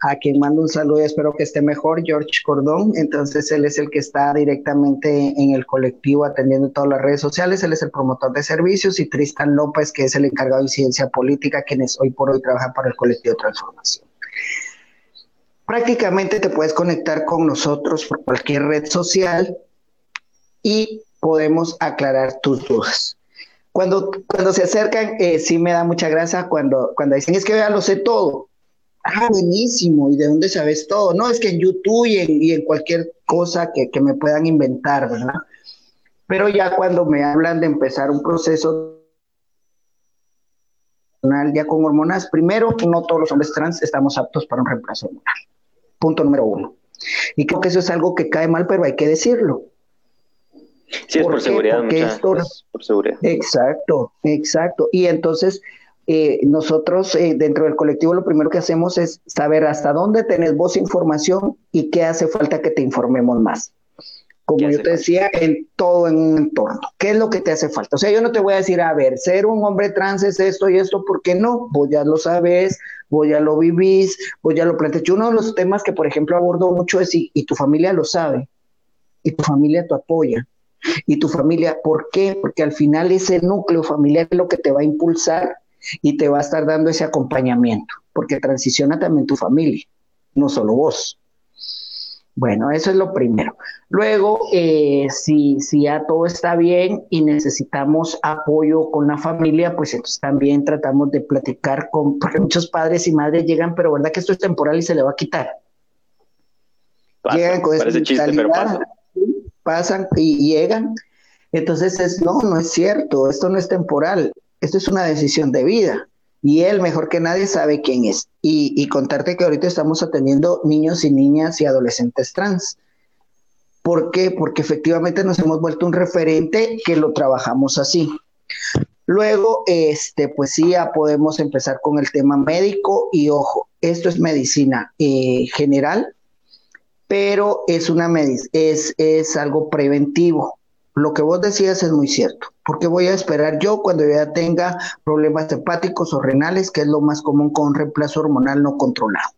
a quien mando un saludo y espero que esté mejor, George Cordón. Entonces, él es el que está directamente en el colectivo atendiendo todas las redes sociales. Él es el promotor de servicios y Tristan López, que es el encargado de incidencia política, quienes hoy por hoy trabajan para el colectivo de transformación. Prácticamente te puedes conectar con nosotros por cualquier red social y podemos aclarar tus dudas. Cuando, cuando se acercan, eh, sí me da mucha gracia cuando, cuando dicen, es que ya lo sé todo ah, buenísimo, ¿y de dónde sabes todo? No, es que en YouTube y en, cualquier cosa que, me puedan inventar, ¿verdad? Pero ya cuando me hablan de empezar un proceso ya con hormonas, primero, no todos los hombres trans estamos aptos para un reemplazo hormonal. Punto número uno. Y creo que eso es algo que cae mal, pero hay que decirlo.
Sí, es por, seguridad,
por seguridad. Exacto, exacto. Y entonces, eh, nosotros eh, dentro del colectivo lo primero que hacemos es saber hasta dónde tenés vos información y qué hace falta que te informemos más. Como yo te decía, en todo en un entorno. ¿Qué es lo que te hace falta? O sea, yo no te voy a decir, a ver, ser un hombre trans es esto y esto, ¿por qué no? Vos ya lo sabes, vos ya lo vivís, vos ya lo planteas. Uno de los temas que, por ejemplo, abordo mucho es, y, y tu familia lo sabe, y tu familia te apoya, y tu familia, ¿por qué? Porque al final ese núcleo familiar es lo que te va a impulsar y te va a estar dando ese acompañamiento, porque transiciona también tu familia, no solo vos. Bueno, eso es lo primero. Luego, eh, si, si ya todo está bien y necesitamos apoyo con la familia, pues entonces también tratamos de platicar con, porque muchos padres y madres llegan, pero verdad que esto es temporal y se le va a quitar. llegan con chiste, pero pasan y llegan. Entonces es, no, no es cierto, esto no es temporal esto es una decisión de vida y él mejor que nadie sabe quién es. Y, contarte que ahorita estamos atendiendo niños y niñas y adolescentes trans. ¿Por qué? Porque efectivamente nos hemos vuelto un referente que lo trabajamos así. Luego, este, pues sí, ya podemos empezar con el tema médico y ojo, esto es medicina eh, general, pero es una es, es algo preventivo lo que vos decías es muy cierto. porque voy a esperar yo cuando ya tenga problemas hepáticos o renales, que es lo más común con un reemplazo hormonal no controlado?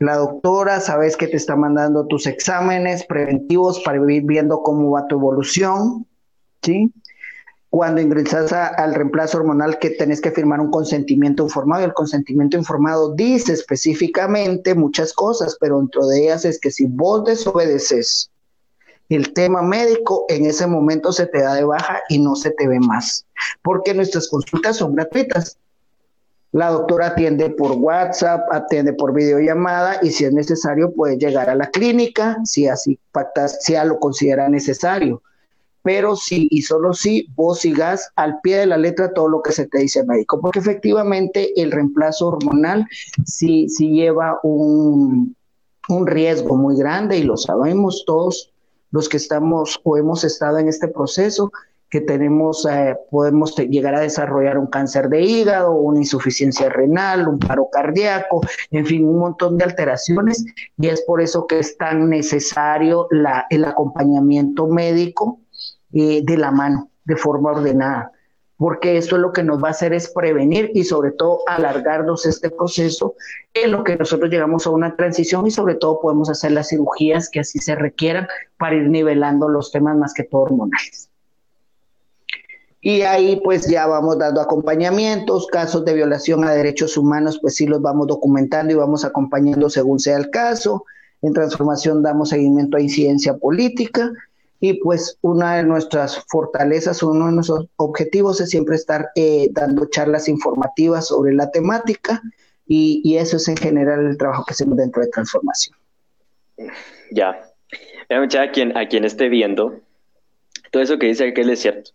La doctora, sabes que te está mandando tus exámenes preventivos para ir viendo cómo va tu evolución, ¿sí? Cuando ingresas al reemplazo hormonal que tenés que firmar un consentimiento informado, el consentimiento informado dice específicamente muchas cosas, pero dentro de ellas es que si vos desobedeces el tema médico en ese momento se te da de baja y no se te ve más, porque nuestras consultas son gratuitas. La doctora atiende por WhatsApp, atiende por videollamada y si es necesario puede llegar a la clínica si así si ya lo considera necesario. Pero sí y solo si vos sigas al pie de la letra todo lo que se te dice médico, porque efectivamente el reemplazo hormonal sí, sí lleva un, un riesgo muy grande y lo sabemos todos los que estamos o hemos estado en este proceso, que tenemos, eh, podemos llegar a desarrollar un cáncer de hígado, una insuficiencia renal, un paro cardíaco, en fin, un montón de alteraciones, y es por eso que es tan necesario el acompañamiento médico eh, de la mano, de forma ordenada porque eso es lo que nos va a hacer es prevenir y sobre todo alargarnos este proceso en lo que nosotros llegamos a una transición y sobre todo podemos hacer las cirugías que así se requieran para ir nivelando los temas más que todo hormonales. Y ahí pues ya vamos dando acompañamientos, casos de violación a derechos humanos, pues sí los vamos documentando y vamos acompañando según sea el caso. En transformación damos seguimiento a incidencia política y pues una de nuestras fortalezas, uno de nuestros objetivos es siempre estar eh, dando charlas informativas sobre la temática y, y, eso es en general el trabajo que hacemos dentro de transformación.
Ya, a quien, a quien esté viendo, todo eso que dice que es cierto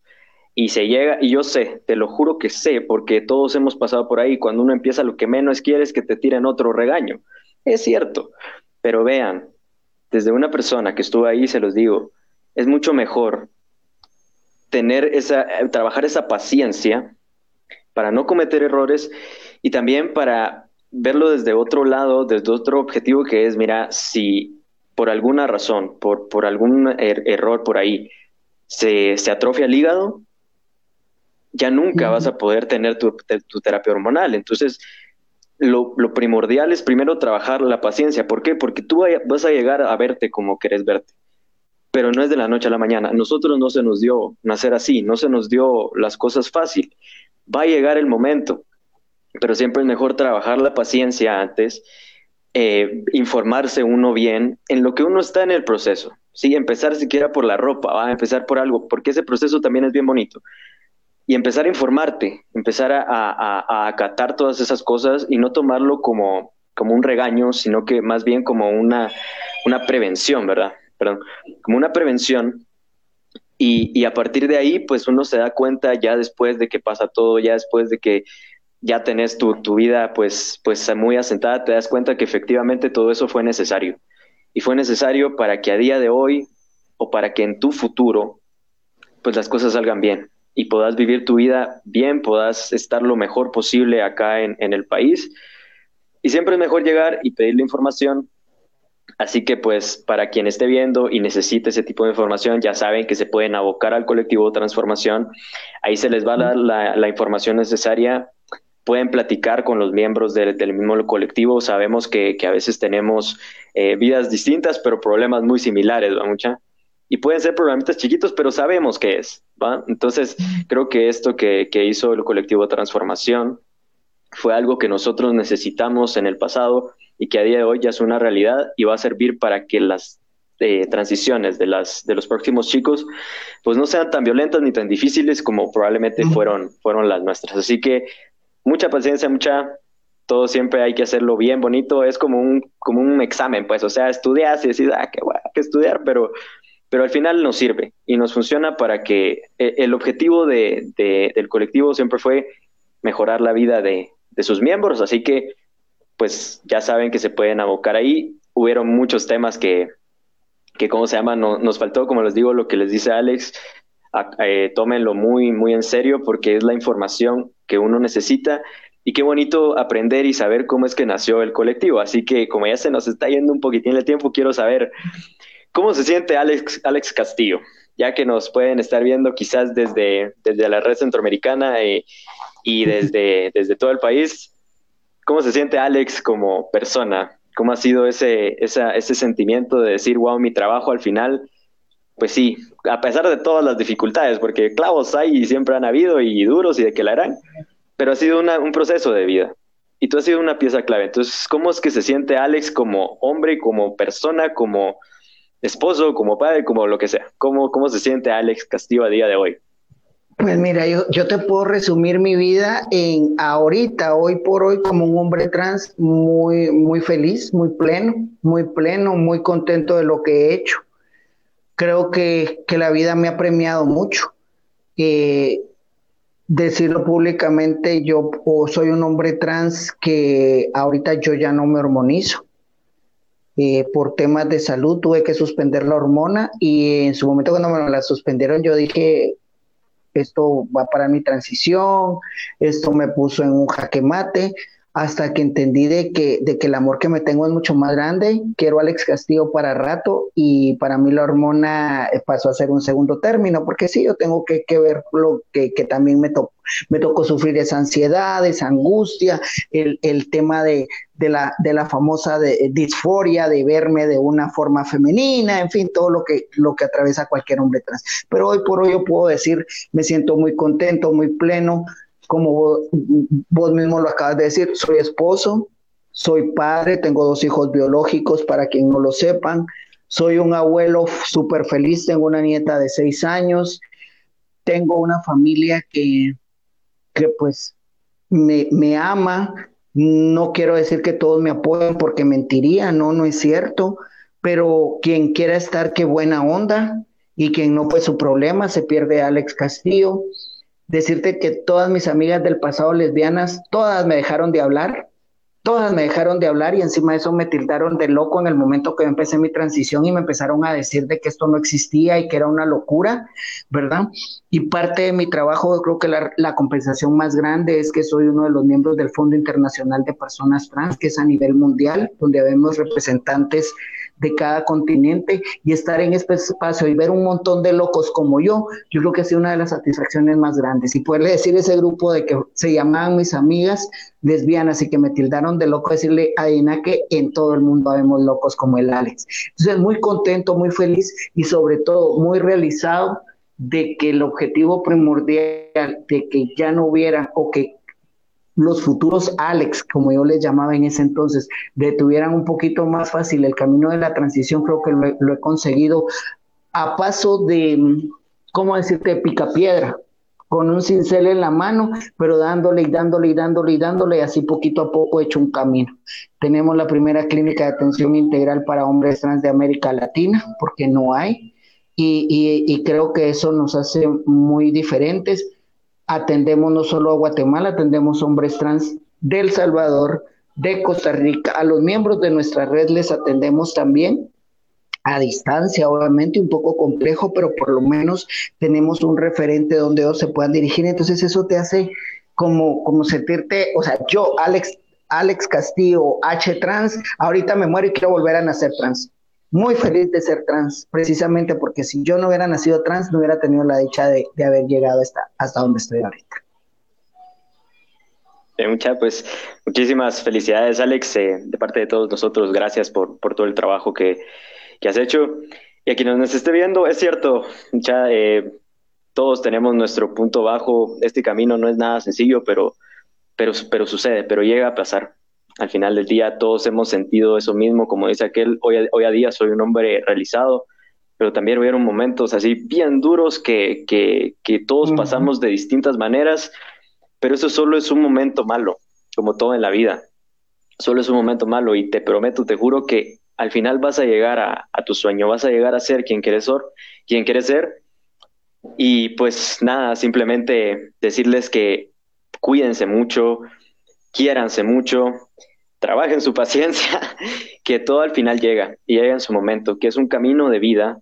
y se llega, y yo sé, te lo juro que sé, porque todos hemos pasado por ahí, cuando uno empieza lo que menos quiere es que te tiren otro regaño. Es cierto, pero vean, desde una persona que estuvo ahí, se los digo, es mucho mejor tener esa, trabajar esa paciencia para no cometer errores y también para verlo desde otro lado, desde otro objetivo que es, mira, si por alguna razón, por, por algún er, error por ahí, se, se atrofia el hígado, ya nunca vas a poder tener tu, terapia hormonal. Entonces, lo, primordial es primero trabajar la paciencia. ¿Por qué? Porque tú vas a llegar a verte como querés verte, pero no es de la noche a la mañana. Nosotros no se nos dio nacer así, no se nos dio las cosas fácil. Va a llegar el momento, pero siempre es mejor trabajar la paciencia antes, eh, informarse uno bien en lo que uno está en el proceso. Sí, empezar siquiera por la ropa, a empezar por algo, porque ese proceso también es bien bonito y empezar a informarte, empezar a, acatar todas esas cosas y no tomarlo como, como un regaño, sino que más bien como una, una prevención, ¿verdad? Perdón, como una prevención. Y, a partir de ahí, pues uno se da cuenta ya después de que pasa todo, ya después de que ya tenés tu, tu vida pues, pues muy asentada, te das cuenta que efectivamente todo eso fue necesario. Y fue necesario para que a día de hoy o para que en tu futuro, pues las cosas salgan bien y puedas vivir tu vida bien, puedas estar lo mejor posible acá en, el país. Y siempre es mejor llegar y pedir la información. Así que pues para quien esté viendo y necesite ese tipo de información, ya saben que se pueden abocar al colectivo Transformación. Ahí se les va a dar la, información necesaria. Pueden platicar con los miembros del, mismo colectivo. Sabemos que, a veces tenemos eh, vidas distintas, pero problemas muy similares, ¿va mucha? y pueden ser programitas chiquitos, pero sabemos qué es, ¿va? Entonces, creo que esto que, hizo el colectivo Transformación fue algo que nosotros necesitamos en el pasado y que a día de hoy ya es una realidad y va a servir para que las eh, transiciones de, las, de los próximos chicos pues no sean tan violentas ni tan difíciles como probablemente fueron, fueron las nuestras. Así que mucha paciencia, mucha... Todo siempre hay que hacerlo bien bonito, es como un, como un examen, pues, o sea, estudias y decís, ah, qué bueno, que estudiar, pero pero al final nos sirve y nos funciona para que eh, el objetivo de, del colectivo siempre fue mejorar la vida de, sus miembros, así que pues ya saben que se pueden abocar ahí. Hubieron muchos temas que, que ¿cómo se llama? No, nos faltó, como les digo, lo que les dice Alex, eh, tómenlo muy, muy en serio porque es la información que uno necesita y qué bonito aprender y saber cómo es que nació el colectivo. Así que como ya se nos está yendo un poquitín el tiempo, quiero saber ¿Cómo se siente Alex, Alex Castillo? Ya que nos pueden estar viendo quizás desde, desde la red centroamericana y, y desde, desde todo el país. ¿Cómo se siente Alex como persona? ¿Cómo ha sido ese, ese sentimiento de decir, wow, mi trabajo al final, pues sí, a pesar de todas las dificultades, porque clavos hay y siempre han habido y duros y de que la harán, pero ha sido un proceso de vida y tú has sido una pieza clave. Entonces, ¿cómo es que se siente Alex como hombre, como persona, como esposo, como padre, como lo que sea. ¿Cómo, cómo se siente Alex Castillo a día de hoy?
Pues mira, yo, yo te puedo resumir mi vida en ahorita, hoy por hoy, como un hombre trans muy, muy feliz, muy pleno, muy pleno, muy contento de lo que he hecho. Creo que, que la vida me ha premiado mucho. Eh, decirlo públicamente, yo soy un hombre trans que ahorita yo ya no me hormonizo. Eh, por temas de salud tuve que suspender la hormona y en su momento cuando me la suspendieron yo dije, esto va para mi transición, esto me puso en un jaque mate. Hasta que entendí de que, de que el amor que me tengo es mucho más grande. Quiero a Alex Castillo para rato y para mí la hormona eh, pasó a ser un segundo término, porque sí, yo tengo que, ver lo que, también me tocó, me tocó sufrir esa ansiedad, esa angustia, el, tema de, la, de la famosa de, disforia, de verme de una forma femenina, en fin, todo lo que, lo que atraviesa cualquier hombre trans. Pero hoy por hoy yo puedo decir, me siento muy contento, muy pleno, como vos, mismo lo acabas de decir, soy esposo, soy padre, tengo dos hijos biológicos para quien no lo sepan, soy un abuelo súper feliz, tengo una nieta de seis años, tengo una familia que, que pues me, me ama, no quiero decir que todos me apoyen porque mentiría, no, no es cierto, pero quien quiera estar, qué buena onda, y quien no, pues su problema, se pierde Alex Castillo decirte que todas mis amigas del pasado lesbianas, todas me dejaron de hablar, todas me dejaron de hablar y encima de eso me tildaron de loco en el momento que empecé mi transición y me empezaron a decir de que esto no existía y que era una locura, ¿verdad? Y parte de mi trabajo, creo que la, la compensación más grande es que soy uno de los miembros del Fondo Internacional de Personas Trans, que es a nivel mundial, donde vemos representantes de cada continente y estar en este espacio y ver un montón de locos como yo, yo creo que ha sido una de las satisfacciones más grandes. Y poderle decir a ese grupo de que se llamaban mis amigas lesbianas y que me tildaron de loco, decirle a Dina que en todo el mundo habemos locos como el Alex. Entonces, muy contento, muy feliz y sobre todo muy realizado de que el objetivo primordial de que ya no hubiera o que los futuros Alex, como yo les llamaba en ese entonces, detuvieran un poquito más fácil el camino de la transición, creo que lo, he conseguido a paso de, ¿cómo decirte?, picapiedra, con un cincel en la mano, pero dándole y dándole y dándole y dándole, y así poquito a poco he hecho un camino. Tenemos la primera clínica de atención integral para hombres trans de América Latina, porque no hay, y, y creo que eso nos hace muy diferentes atendemos no solo a Guatemala, atendemos hombres trans de El Salvador, de Costa Rica, a los miembros de nuestra red les atendemos también a distancia, obviamente un poco complejo, pero por lo menos tenemos un referente donde ellos se puedan dirigir, entonces eso te hace como, como sentirte, o sea, yo, Alex, Alex Castillo, H trans, ahorita me muero y quiero volver a nacer trans muy feliz de ser trans, precisamente porque si yo no hubiera nacido trans, no hubiera tenido la dicha de, haber llegado hasta, hasta donde estoy ahorita.
mucha, pues muchísimas felicidades, Alex, eh, de parte de todos nosotros. Gracias por, por todo el trabajo que, que, has hecho. Y a quienes nos esté viendo, es cierto, mucha, eh, todos tenemos nuestro punto bajo. Este camino no es nada sencillo, pero, pero, pero sucede, pero llega a pasar al final del día todos hemos sentido eso mismo, como dice aquel, hoy, hoy a día soy un hombre realizado, pero también hubieron momentos así bien duros que, que, que todos pasamos de distintas maneras, pero eso solo es un momento malo, como todo en la vida, solo es un momento malo y te prometo, te juro que al final vas a llegar a, a tu sueño, vas a llegar a ser quien quieres ser, quien quieres ser. Y pues nada, simplemente decirles que cuídense mucho, quiéranse mucho, trabajen su paciencia, que todo al final llega y llega en su momento, que es un camino de vida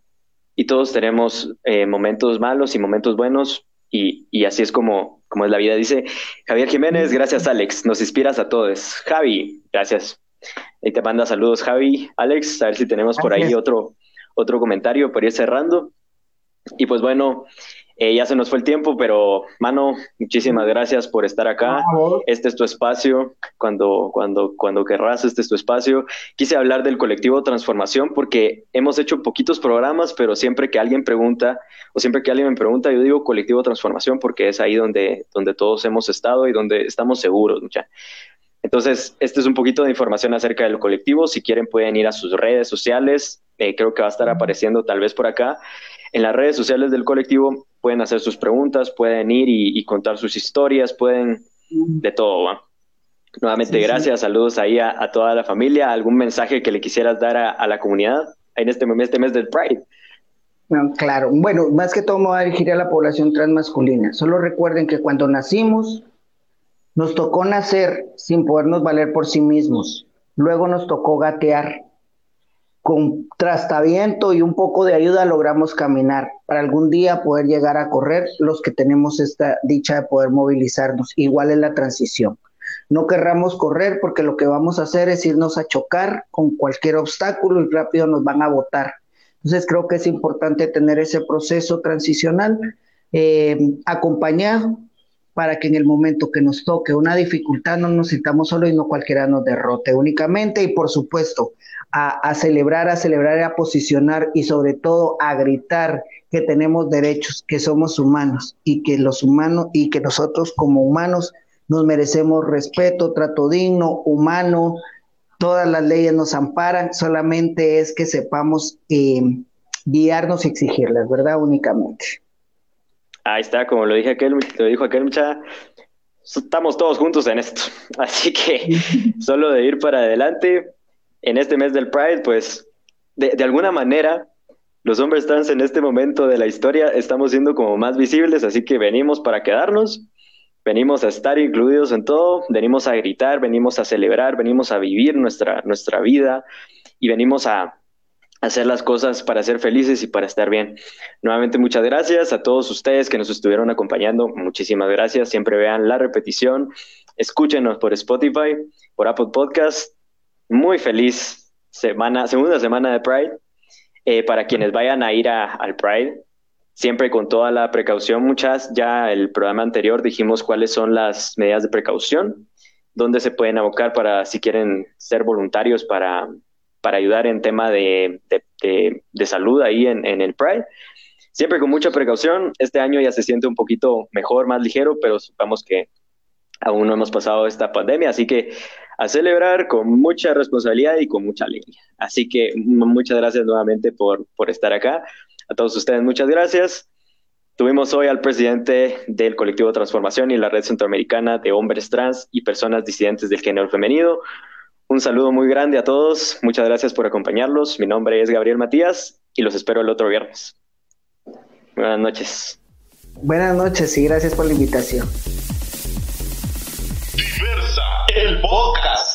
y todos tenemos eh, momentos malos y momentos buenos y, y, así es como, como es la vida. Dice Javier Jiménez, gracias Alex, nos inspiras a todos. Javi, gracias. Ahí te manda saludos Javi, Alex, a ver si tenemos por ahí otro, otro comentario para ir cerrando. Y pues bueno, eh, ya se nos fue el tiempo, pero mano, muchísimas gracias por estar acá. Este es tu espacio. Cuando, cuando, cuando querrás, este es tu espacio. Quise hablar del colectivo Transformación porque hemos hecho poquitos programas, pero siempre que alguien pregunta o siempre que alguien me pregunta, yo digo colectivo Transformación porque es ahí donde, donde todos hemos estado y donde estamos seguros. Mucha. Entonces, este es un poquito de información acerca del colectivo. Si quieren, pueden ir a sus redes sociales. Eh, creo que va a estar apareciendo tal vez por acá. En las redes sociales del colectivo pueden hacer sus preguntas, pueden ir y, contar sus historias, pueden de todo. ¿va? Nuevamente, gracias, saludos ahí a, toda la familia. ¿Algún mensaje que le quisieras dar a, la comunidad en este, este mes del Pride?
claro, bueno, más que todo me voy a dirigir a la población transmasculina. Solo recuerden que cuando nacimos, nos tocó nacer sin podernos valer por sí mismos. Luego nos tocó gatear con trastaviento y un poco de ayuda logramos caminar para algún día poder llegar a correr los que tenemos esta dicha de poder movilizarnos. Igual es la transición. no querramos correr porque lo que vamos a hacer es irnos a chocar con cualquier obstáculo y rápido nos van a votar. Entonces creo que es importante tener ese proceso transicional eh, acompañado para que en el momento que nos toque una dificultad no nos sintamos solos y no cualquiera nos derrote únicamente y por supuesto a, celebrar, a celebrar, a posicionar y sobre todo a gritar que tenemos derechos, que somos humanos y que los humanos y que nosotros como humanos nos merecemos respeto, trato digno, humano, todas las leyes nos amparan, solamente es que sepamos eh, guiarnos y exigirlas, ¿verdad? Únicamente.
Ahí está, como lo dije aquel, lo dijo aquel muchacho, estamos todos juntos en esto. Así que solo de ir para adelante, en este mes del Pride, pues de, alguna manera los hombres trans en este momento de la historia estamos siendo como más visibles, así que venimos para quedarnos, venimos a estar incluidos en todo, venimos a gritar, venimos a celebrar, venimos a vivir nuestra, nuestra vida y venimos a, hacer las cosas para ser felices y para estar bien. Nuevamente muchas gracias a todos ustedes que nos estuvieron acompañando. Muchísimas gracias. Siempre vean la repetición. Escúchenos por Spotify, por Apple Podcast. Muy feliz semana, segunda semana de Pride. Eh, para quienes vayan a ir al Pride, siempre con toda la precaución, muchas, ya el programa anterior dijimos cuáles son las medidas de precaución, dónde se pueden abocar para si quieren ser voluntarios para para ayudar en tema de, de, salud ahí en, en, el Pride. Siempre con mucha precaución. Este año ya se siente un poquito mejor, más ligero, pero supongamos que aún no hemos pasado esta pandemia, así que a celebrar con mucha responsabilidad y con mucha alegría. Así que muchas gracias nuevamente por, por estar acá. A todos ustedes, muchas gracias. Tuvimos hoy al presidente del colectivo Transformación y la Red Centroamericana de Hombres Trans y Personas Disidentes del Género Femenino, un saludo muy grande a todos. Muchas gracias por acompañarlos. Mi nombre es Gabriel Matías y los espero el otro viernes. Buenas noches.
Buenas noches y gracias por la invitación.
El podcast.